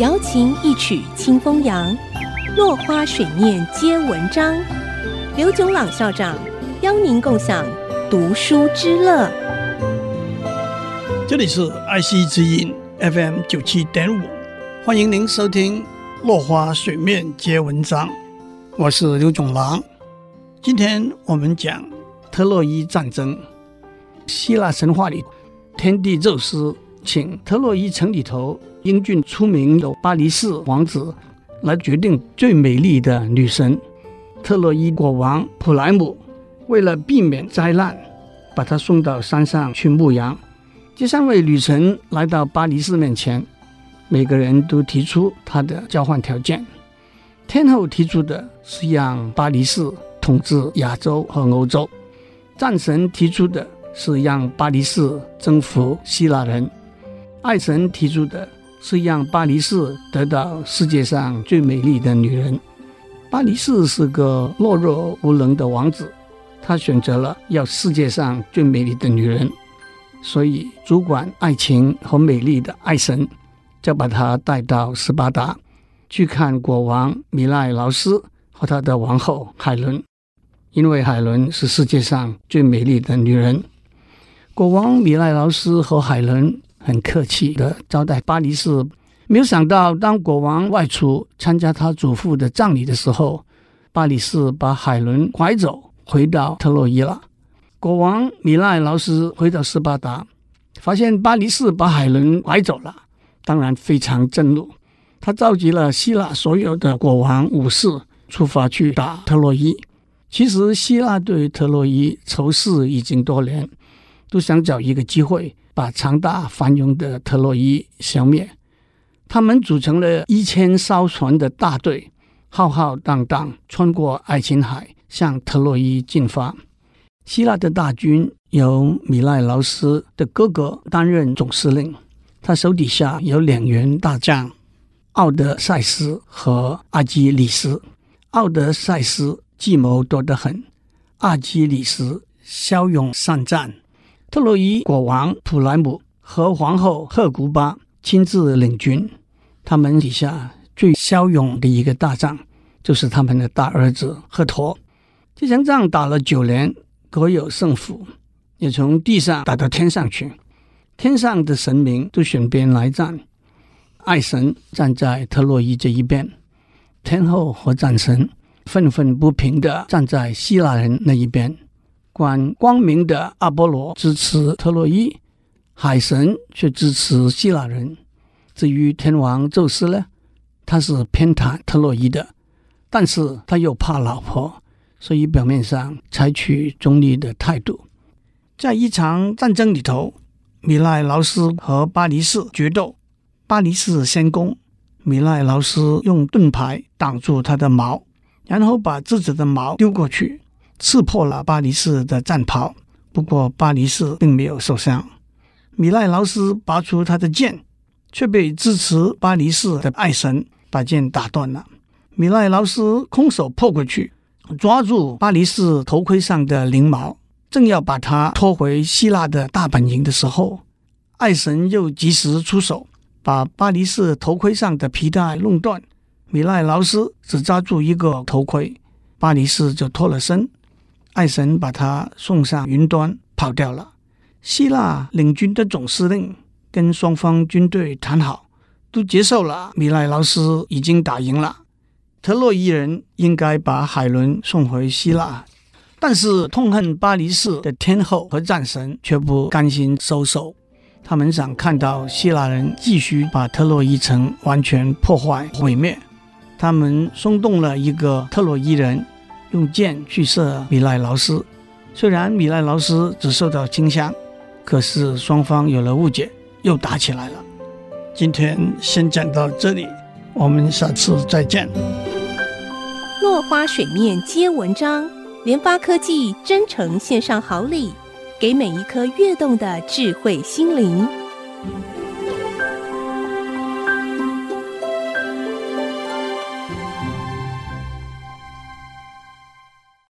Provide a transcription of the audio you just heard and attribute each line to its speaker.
Speaker 1: 瑶琴一曲清风扬，落花水面皆文章。刘炯朗校长邀您共享读书之乐。
Speaker 2: 这里是爱惜之音 FM 九七点五，欢迎您收听《落花水面皆文章》，我是刘炯朗。今天我们讲特洛伊战争。希腊神话里，天地宙斯请特洛伊城里头英俊出名的巴黎士王子来决定最美丽的女神。特洛伊国王普莱姆为了避免灾难，把她送到山上去牧羊。这三位女神来到巴黎士面前，每个人都提出他的交换条件。天后提出的是让巴黎士统治亚洲和欧洲，战神提出的。是让巴黎士征服希腊人，爱神提出的是让巴黎市得到世界上最美丽的女人。巴黎市是个懦弱无能的王子，他选择了要世界上最美丽的女人，所以主管爱情和美丽的爱神就把他带到斯巴达去看国王米赖劳斯和他的王后海伦，因为海伦是世界上最美丽的女人。国王米赖劳斯和海伦很客气地招待巴黎市，没有想到，当国王外出参加他祖父的葬礼的时候，巴黎市把海伦拐走，回到特洛伊了。国王米赖劳斯回到斯巴达，发现巴黎市把海伦拐走了，当然非常震怒。他召集了希腊所有的国王武士，出发去打特洛伊。其实，希腊对特洛伊仇视已经多年。都想找一个机会把强大繁荣的特洛伊消灭。他们组成了一千艘船的大队，浩浩荡荡穿过爱琴海，向特洛伊进发。希腊的大军由米赖劳斯的哥哥担任总司令，他手底下有两员大将奥德赛斯和阿基里斯。奥德赛斯计谋多得很，阿基里斯骁勇善战。特洛伊国王普莱姆和皇后赫古巴亲自领军，他们底下最骁勇的一个大将就是他们的大儿子赫陀。这场仗打了九年，各有胜负，也从地上打到天上去。天上的神明都选边来战，爱神站在特洛伊这一边，天后和战神愤愤不平地站在希腊人那一边。管光明的阿波罗支持特洛伊，海神却支持希腊人。至于天王宙斯呢，他是偏袒特洛伊的，但是他又怕老婆，所以表面上采取中立的态度。在一场战争里头，米赖劳斯和巴黎士决斗，巴黎士先攻，米赖劳斯用盾牌挡住他的矛，然后把自己的矛丢过去。刺破了巴黎士的战袍，不过巴黎士并没有受伤。米赖劳斯拔出他的剑，却被支持巴黎士的爱神把剑打断了。米赖劳斯空手破过去，抓住巴黎士头盔上的翎毛，正要把他拖回希腊的大本营的时候，爱神又及时出手，把巴黎士头盔上的皮带弄断。米赖劳斯只抓住一个头盔，巴黎士就脱了身。爱神把他送上云端跑掉了。希腊领军的总司令跟双方军队谈好，都接受了。米莱劳斯已经打赢了，特洛伊人应该把海伦送回希腊。但是痛恨巴黎市的天后和战神却不甘心收手，他们想看到希腊人继续把特洛伊城完全破坏毁灭。他们松动了一个特洛伊人。用箭去射米赖劳斯，虽然米赖劳斯只受到轻伤，可是双方有了误解，又打起来了。今天先讲到这里，我们下次再见。
Speaker 1: 落花水面皆文章，联发科技真诚献上好礼，给每一颗跃动的智慧心灵。